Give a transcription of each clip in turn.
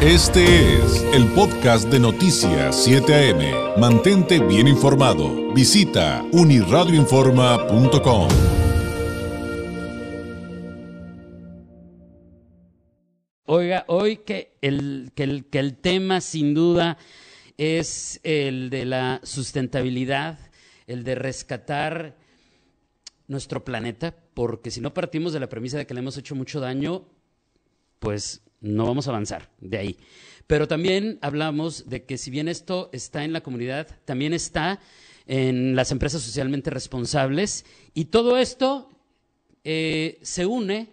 Este es el podcast de Noticias 7 AM. Mantente bien informado. Visita uniradioinforma.com. Oiga, hoy que el, que el, que el tema sin duda es el de la sustentabilidad, el de rescatar nuestro planeta, porque si no partimos de la premisa de que le hemos hecho mucho daño, pues no vamos a avanzar de ahí. Pero también hablamos de que si bien esto está en la comunidad, también está en las empresas socialmente responsables y todo esto eh, se une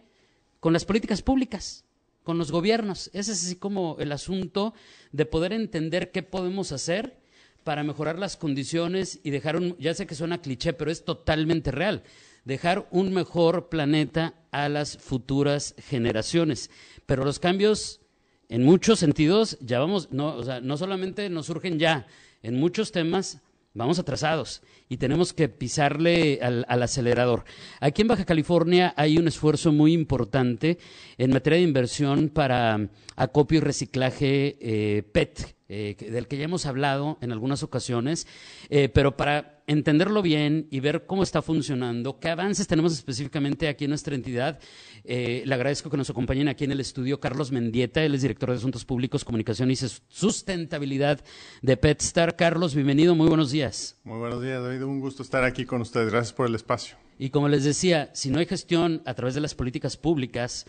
con las políticas públicas, con los gobiernos. Ese es así como el asunto de poder entender qué podemos hacer para mejorar las condiciones y dejar un, ya sé que suena cliché, pero es totalmente real, dejar un mejor planeta a las futuras generaciones. Pero los cambios, en muchos sentidos, ya vamos, no, o sea, no solamente nos surgen ya, en muchos temas vamos atrasados y tenemos que pisarle al, acelerador. Aquí en Baja California hay un esfuerzo muy importante en materia de inversión para acopio y reciclaje eh, PET, eh, del que ya hemos hablado en algunas ocasiones, eh, pero para entenderlo bien y ver cómo está funcionando, qué avances tenemos específicamente aquí en nuestra entidad, eh, le agradezco que nos acompañen aquí en el estudio Carlos Mendieta, él es director de Asuntos Públicos, Comunicación y Sustentabilidad de PetStar. Carlos, bienvenido, muy buenos días. Muy buenos días, David, un gusto estar aquí con ustedes, gracias por el espacio. Y como les decía, si no hay gestión a través de las políticas públicas,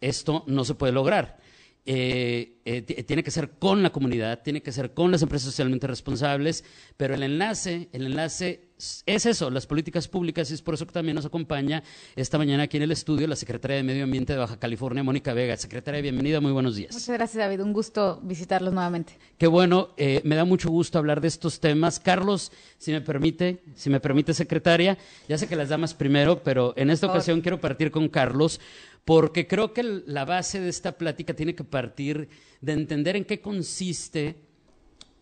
esto no se puede lograr. Eh, eh, tiene que ser con la comunidad, tiene que ser con las empresas socialmente responsables, pero el enlace, el enlace es eso, las políticas públicas, y es por eso que también nos acompaña esta mañana aquí en el estudio la secretaria de Medio Ambiente de Baja California, Mónica Vega. Secretaria, bienvenida, muy buenos días. Muchas gracias, David, un gusto visitarlos nuevamente. Qué bueno, eh, me da mucho gusto hablar de estos temas. Carlos, si me permite, si me permite, secretaria, ya sé que las damas primero, pero en esta ocasión quiero partir con Carlos, porque creo que la base de esta plática tiene que partir de entender en qué consiste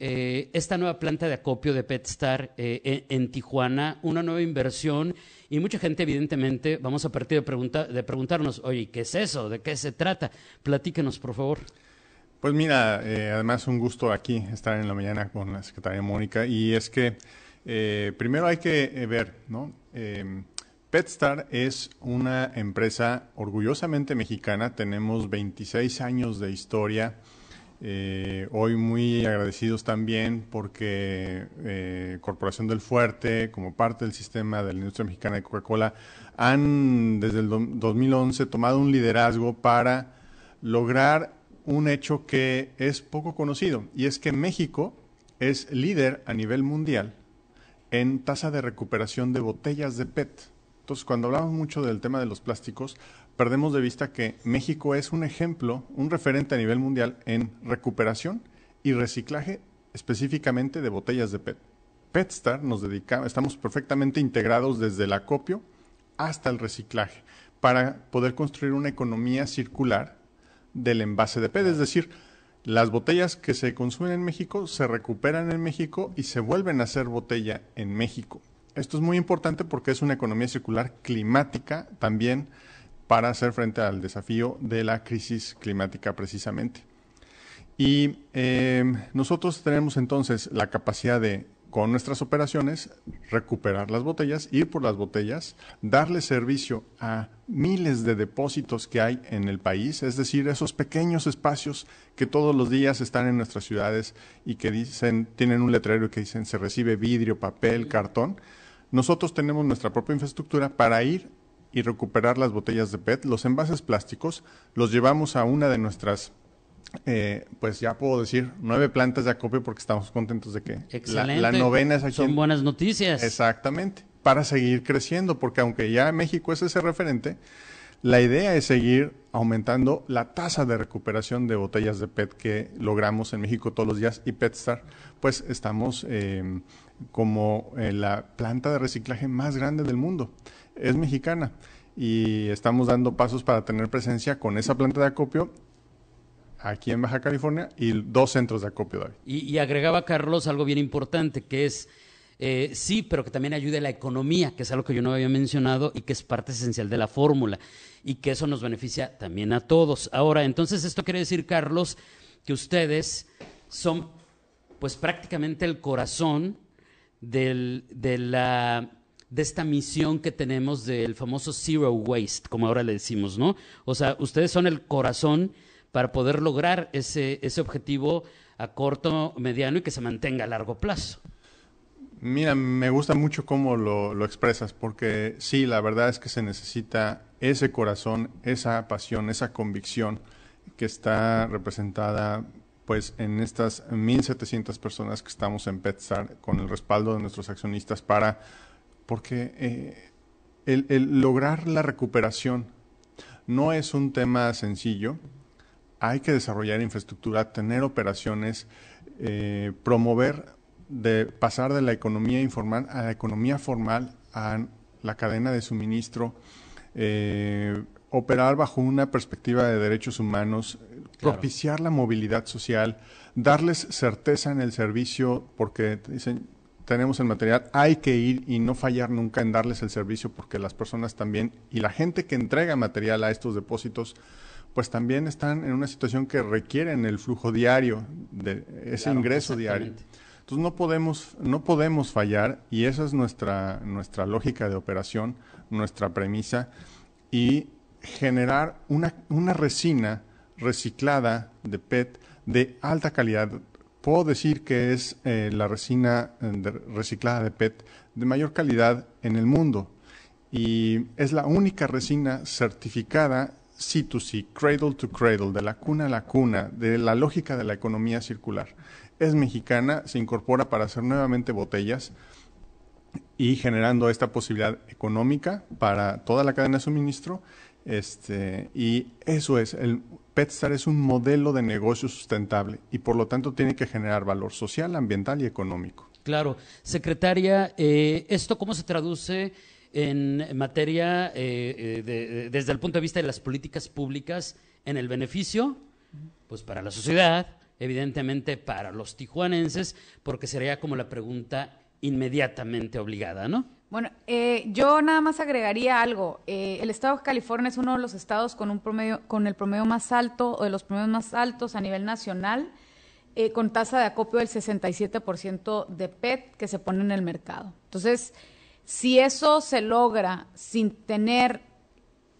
eh, esta nueva planta de acopio de PetStar eh, en, en, Tijuana, una nueva inversión y mucha gente evidentemente vamos a partir de, pregunta, de preguntarnos, oye, ¿qué es eso? ¿De qué se trata? Platíquenos, por favor. Pues mira, eh, además un gusto aquí estar en la mañana con la secretaria Mónica y es que eh, primero hay que ver, ¿no? PetStar es una empresa orgullosamente mexicana, tenemos 26 años de historia, eh, hoy muy agradecidos también porque eh, Corporación del Fuerte, como parte del sistema de la industria mexicana de Coca-Cola, han desde el do 2011 tomado un liderazgo para lograr un hecho que es poco conocido, y es que México es líder a nivel mundial en tasa de recuperación de botellas de PET. Entonces, cuando hablamos mucho del tema de los plásticos, perdemos de vista que México es un ejemplo, un referente a nivel mundial en recuperación y reciclaje específicamente de botellas de PET. PetStar nos dedica, estamos perfectamente integrados desde el acopio hasta el reciclaje para poder construir una economía circular del envase de PET, es decir, las botellas que se consumen en México se recuperan en México y se vuelven a hacer botella en México. Esto es muy importante porque es una economía circular climática también para hacer frente al desafío de la crisis climática precisamente. Y eh, nosotros tenemos entonces la capacidad de, con nuestras operaciones, recuperar las botellas, ir por las botellas, darle servicio a miles de depósitos que hay en el país, es decir, esos pequeños espacios que todos los días están en nuestras ciudades y que dicen, tienen un letrero que dicen se recibe vidrio, papel, cartón nosotros tenemos nuestra propia infraestructura para ir y recuperar las botellas de PET, los envases plásticos, los llevamos a una de nuestras, eh, pues ya puedo decir, nueve plantas de acopio porque estamos contentos de que la, la, novena es aquí. Son buenas noticias. Exactamente, para seguir creciendo, porque aunque ya México es ese referente, la idea es seguir aumentando la tasa de recuperación de botellas de PET que logramos en México todos los días y PetStar, pues estamos eh, como eh, la planta de reciclaje más grande del mundo. Es mexicana y estamos dando pasos para tener presencia con esa planta de acopio aquí en Baja California y dos centros de acopio. Y, y agregaba Carlos algo bien importante que es eh, sí, pero que también ayude a la economía, que es algo que yo no había mencionado y que es parte esencial de la fórmula y que eso nos beneficia también a todos. Ahora, entonces esto quiere decir, Carlos, que ustedes son pues prácticamente el corazón de, la, de esta misión que tenemos del famoso zero waste, como ahora le decimos, ¿no? O sea, ustedes son el corazón para poder lograr ese, ese objetivo a corto, mediano y que se mantenga a largo plazo. Mira, me gusta mucho cómo lo, lo, expresas, porque sí, la verdad es que se necesita ese corazón, esa pasión, esa convicción que está representada pues en estas 1.700 personas que estamos en PetStar con el respaldo de nuestros accionistas para, porque eh, el, el lograr la recuperación no es un tema sencillo, hay que desarrollar infraestructura, tener operaciones, eh, promover, de pasar de la economía informal a la economía formal, a la cadena de suministro, eh, operar bajo una perspectiva de derechos humanos, claro. propiciar la movilidad social, darles certeza en el servicio, porque dicen, tenemos el material, hay que ir y no fallar nunca en darles el servicio, porque las personas también y la gente que entrega material a estos depósitos, pues también están en una situación que requieren el flujo diario, de ese claro, ingreso diario. Entonces no podemos, no podemos fallar y esa es nuestra, nuestra lógica de operación, nuestra premisa y generar una, una resina reciclada de PET de alta calidad. Puedo decir que es eh, la resina de, reciclada de PET de mayor calidad en el mundo y es la única resina certificada C2C, cradle to cradle, de la cuna a la cuna, de la lógica de la economía circular. Es mexicana, se incorpora para hacer nuevamente botellas y generando esta posibilidad económica para toda la cadena de suministro. Este, y eso es, el PetStar es un modelo de negocio sustentable y por lo tanto tiene que generar valor social, ambiental y económico. Claro. Secretaria, eh, ¿esto cómo se traduce en materia, eh, de, desde el punto de vista de las políticas públicas, en el beneficio, pues para la sociedad, evidentemente para los tijuanenses, porque sería como la pregunta inmediatamente obligada, ¿no? Bueno, eh, yo nada más agregaría algo. Eh, el estado de California es uno de los estados con un promedio, con el promedio más alto o de los promedios más altos a nivel nacional, eh, con tasa de acopio del 67% de PET que se pone en el mercado. Entonces, si eso se logra sin tener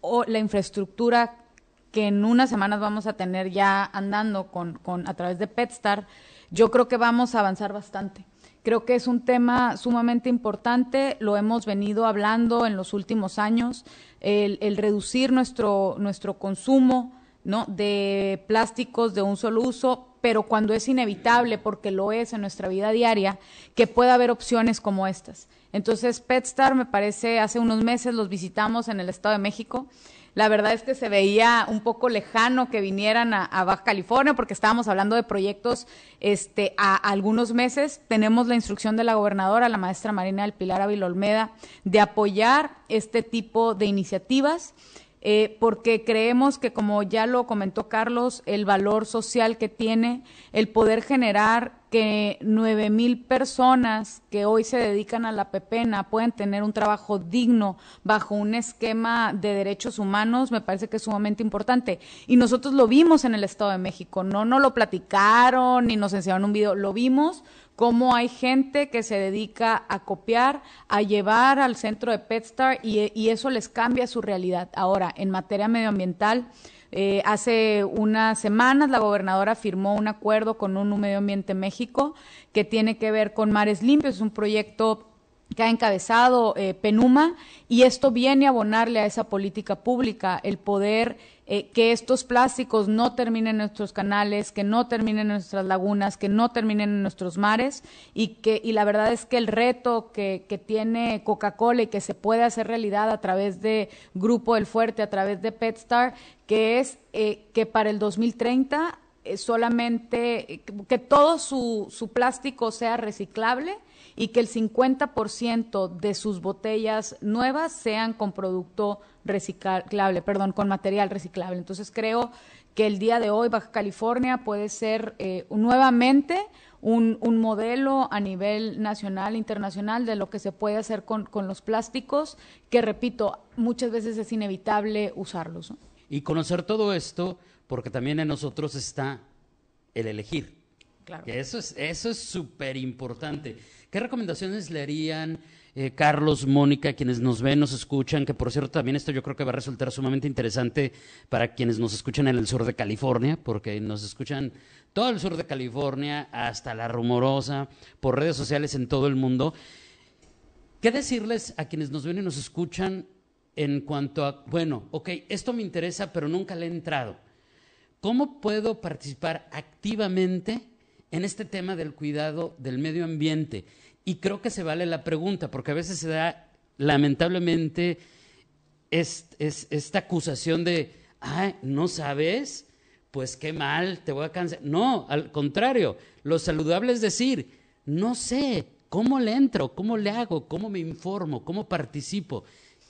o la infraestructura que en unas semanas vamos a tener ya andando con, con, a través de PetStar, yo creo que vamos a avanzar bastante. Creo que es un tema sumamente importante, lo hemos venido hablando en los últimos años, el, el reducir nuestro, nuestro consumo ¿no? de plásticos de un solo uso, pero cuando es inevitable, porque lo es en nuestra vida diaria, que pueda haber opciones como estas. Entonces, PetStar me parece, hace unos meses los visitamos en el Estado de México. La verdad es que se veía un poco lejano que vinieran a, Baja California porque estábamos hablando de proyectos este, a, a, algunos meses. Tenemos la instrucción de la gobernadora, la maestra Marina del Pilar Ávila Olmeda, de apoyar este tipo de iniciativas. Eh, porque creemos que, como ya lo comentó Carlos, el valor social que tiene el poder generar que nueve mil personas que hoy se dedican a la pepena puedan tener un trabajo digno bajo un esquema de derechos humanos, me parece que es sumamente importante. Y nosotros lo vimos en el Estado de México, no nos lo platicaron ni nos enseñaron un video, lo vimos cómo hay gente que se dedica a copiar, a llevar al centro de PetStar y, y eso les cambia su realidad. Ahora, en materia medioambiental, eh, hace unas semanas la gobernadora firmó un acuerdo con un Medio Ambiente México que tiene que ver con mares limpios, es un proyecto que ha encabezado eh, Penuma y esto viene a abonarle a esa política pública, el poder eh, que estos plásticos no terminen en nuestros canales, que no terminen en nuestras lagunas, que no terminen en nuestros mares y que y la verdad es que el reto que, que tiene Coca-Cola y que se puede hacer realidad a través de Grupo El Fuerte, a través de PetStar, que es eh, que para el 2030 eh, solamente que todo su, su plástico sea reciclable y que el 50% de sus botellas nuevas sean con producto reciclable, perdón, con material reciclable. Entonces creo que el día de hoy Baja California puede ser eh, nuevamente un, un, modelo a nivel nacional, internacional de lo que se puede hacer con, con los plásticos, que repito, muchas veces es inevitable usarlos. Y conocer todo esto, porque también en nosotros está el elegir. Eso es eso es súper importante. ¿Qué recomendaciones le harían eh, Carlos, Mónica, quienes nos ven, nos escuchan? Que por cierto también esto yo creo que va a resultar sumamente interesante para quienes nos escuchan en el sur de California, porque nos escuchan todo el sur de California hasta la rumorosa por redes sociales en todo el mundo. ¿Qué decirles a quienes nos ven y nos escuchan en cuanto a, bueno, ok, esto me interesa, pero nunca le he entrado? ¿Cómo puedo participar activamente en este tema del cuidado del medio ambiente? Y creo que se vale la pregunta, porque a veces se da, lamentablemente, es, es- esta acusación de, ay, ¿no sabes? Pues qué mal, te voy a cansar. No, al contrario, lo saludable es decir, no sé, ¿cómo le entro? ¿Cómo le hago? ¿Cómo me informo? ¿Cómo participo?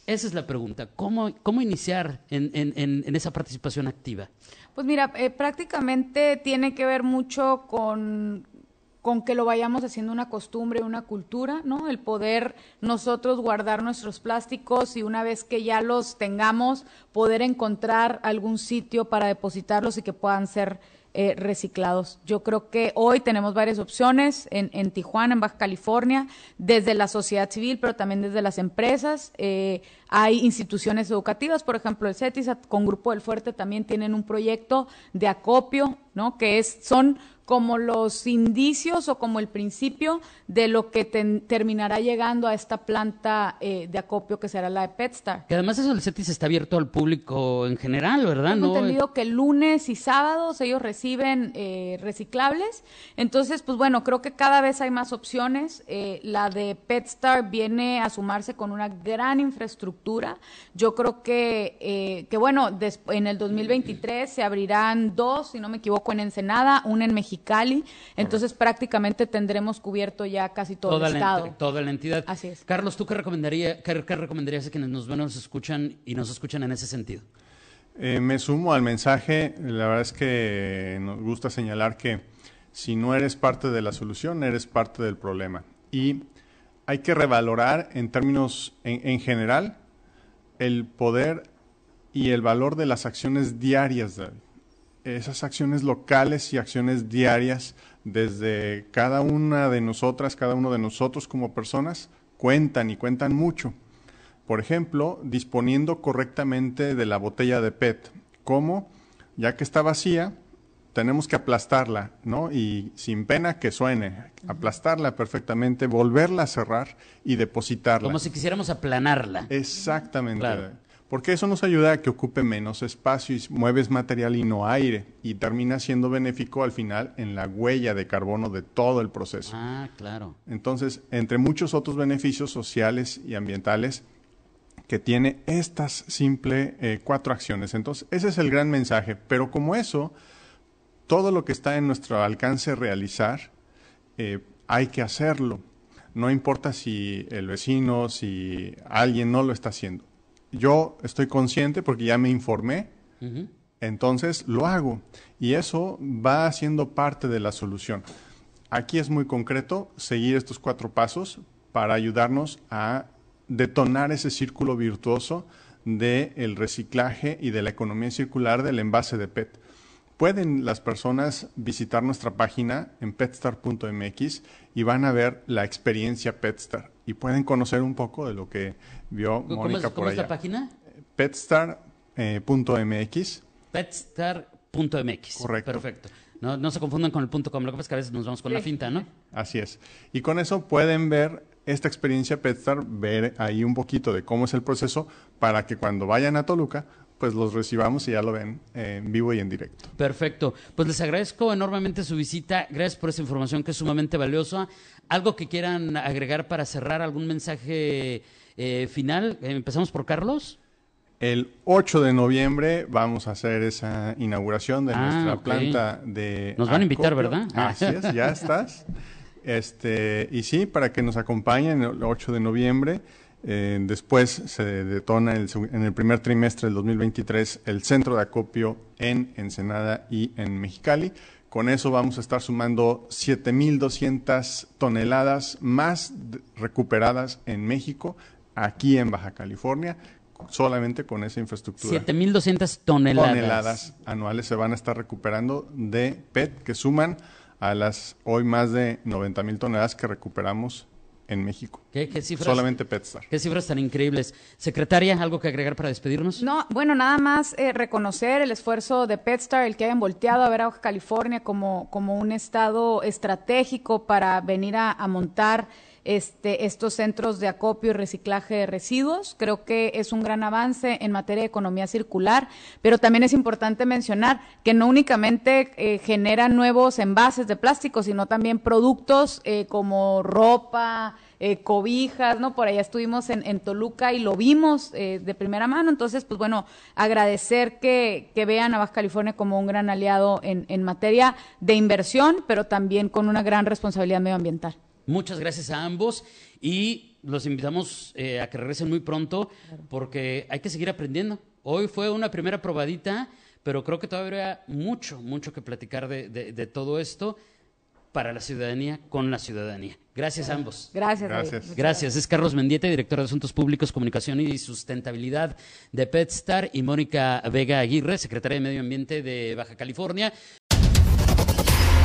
Esa es la pregunta. ¿Cómo, cómo iniciar en, en- en- esa participación activa? Pues mira, eh, prácticamente tiene que ver mucho con, con que lo vayamos haciendo una costumbre, una cultura, ¿no? El poder nosotros guardar nuestros plásticos y una vez que ya los tengamos, poder encontrar algún sitio para depositarlos y que puedan ser eh, reciclados. Yo creo que hoy tenemos varias opciones en, en Tijuana, en Baja California, desde la sociedad civil, pero también desde las empresas. Eh, hay instituciones educativas, por ejemplo, el CETIS con Grupo del Fuerte también tienen un proyecto de acopio, ¿no? Que es, son como los indicios o como el principio de lo que ten- terminará llegando a esta planta eh, de acopio que será la de PetStar. Que además eso del CETIS está abierto al público en general, ¿verdad? Tengo No- entendido que lunes y sábados ellos reciben eh, reciclables. Entonces, pues bueno, creo que cada vez hay más opciones. Eh, la de PetStar viene a sumarse con una gran infraestructura. Yo creo que, eh, que bueno, en el 2023 se abrirán dos, si no me equivoco, en Ensenada, una en Mexicali. Entonces, prácticamente tendremos cubierto ya casi todo toda el la, estado. toda la entidad. Así es. Carlos, ¿tú qué, recomendaría, qué, qué recomendarías a quienes nos ven, nos escuchan y nos escuchan en ese sentido? Eh, me sumo al mensaje. La verdad es que nos gusta señalar que si no eres parte de la solución, eres parte del problema. Y hay que revalorar en términos, en, en general, el poder y el valor de las acciones diarias, David. Esas acciones locales y acciones diarias desde cada una de nosotras, cada uno de nosotros como personas, cuentan y cuentan mucho. Por ejemplo, disponiendo correctamente de la botella de PET. ¿Cómo? Ya que está vacía, tenemos que aplastarla, ¿no? Y sin pena que suene, aplastarla perfectamente, volverla a cerrar y depositarla. Como si quisiéramos aplanarla. Exactamente. Claro. Porque eso nos ayuda a que ocupe menos espacio y mueves material y no aire. Y termina siendo benéfico al final en la huella de carbono de todo el proceso. Ah, claro. Entonces, entre muchos otros beneficios sociales y ambientales que tiene estas simple eh, cuatro acciones. Entonces, ese es el gran mensaje. Pero como eso, todo lo que está en nuestro alcance realizar, eh, hay que hacerlo. No importa si el vecino, si alguien no lo está haciendo. Yo estoy consciente porque ya me informé, entonces lo hago. Y eso va siendo parte de la solución. Aquí es muy concreto seguir estos cuatro pasos para ayudarnos a detonar ese círculo virtuoso del reciclaje y de la economía circular del envase de PET. Pueden las personas visitar nuestra página en petstar.mx y van a ver la experiencia Petstar y pueden conocer un poco de lo que vio ¿Cómo, Mónica es, por cómo es la allá. página? Petstar.mx Petstar.mx. Correcto. Perfecto. No, no se confundan con el punto com. Lo que pasa es que a veces nos vamos con la finta, ¿no? Así es. Y con eso pueden ver esta experiencia Petstar, ver ahí un poquito de cómo es el proceso para que cuando vayan a Toluca, pues los recibamos y ya lo ven en vivo y en directo. Perfecto. Pues les agradezco enormemente su visita. Gracias por esa información que es sumamente valiosa. ¿Algo que quieran agregar para cerrar? ¿Algún mensaje eh, final? Eh, Empezamos por Carlos. El 8 de noviembre vamos a hacer esa inauguración de Ah, nuestra planta de Nos van a invitar. ¿verdad? Así es, ya estás. Este, y sí, para que nos acompañen el 8 de noviembre. Eh, después se detona el en el primer trimestre del 2023 el centro de acopio en Ensenada y en Mexicali. Con eso vamos a estar sumando 7.200 toneladas más recuperadas en México, aquí en Baja California, solamente con esa infraestructura. 7.200 toneladas. toneladas anuales se van a estar recuperando de PET que suman a las hoy más de 90 mil toneladas que recuperamos en México. ¿Qué, qué cifras? Solamente PetStar. Qué cifras tan increíbles. Secretaria, ¿algo que agregar para despedirnos? No, bueno, nada más eh, reconocer el esfuerzo de PetStar, el que hayan volteado a ver a Baja California como, como un estado estratégico para venir a, a montar este, estos centros de acopio y reciclaje de residuos. Creo que es un gran avance en materia de economía circular, pero también es importante mencionar que no únicamente eh, generan nuevos envases de plástico, sino también productos eh, como ropa, eh, cobijas, ¿no? Por allá estuvimos en, en Toluca y lo vimos eh, de primera mano. Entonces, pues bueno, agradecer que, que, vean a Baja California como un gran aliado en, en materia de inversión, pero también con una gran responsabilidad medioambiental. Muchas gracias a ambos y los invitamos eh, a que regresen muy pronto porque hay que seguir aprendiendo. Hoy fue una primera probadita, pero creo que todavía hay mucho, mucho que platicar de, de, de todo esto para la ciudadanía, con la ciudadanía. Gracias a ambos. Gracias. Gracias. Gracias. Es Carlos Mendieta, director de Asuntos Públicos, Comunicación y Sustentabilidad de PetStar, y Mónica Vega Aguirre, secretaria de Medio Ambiente de Baja California.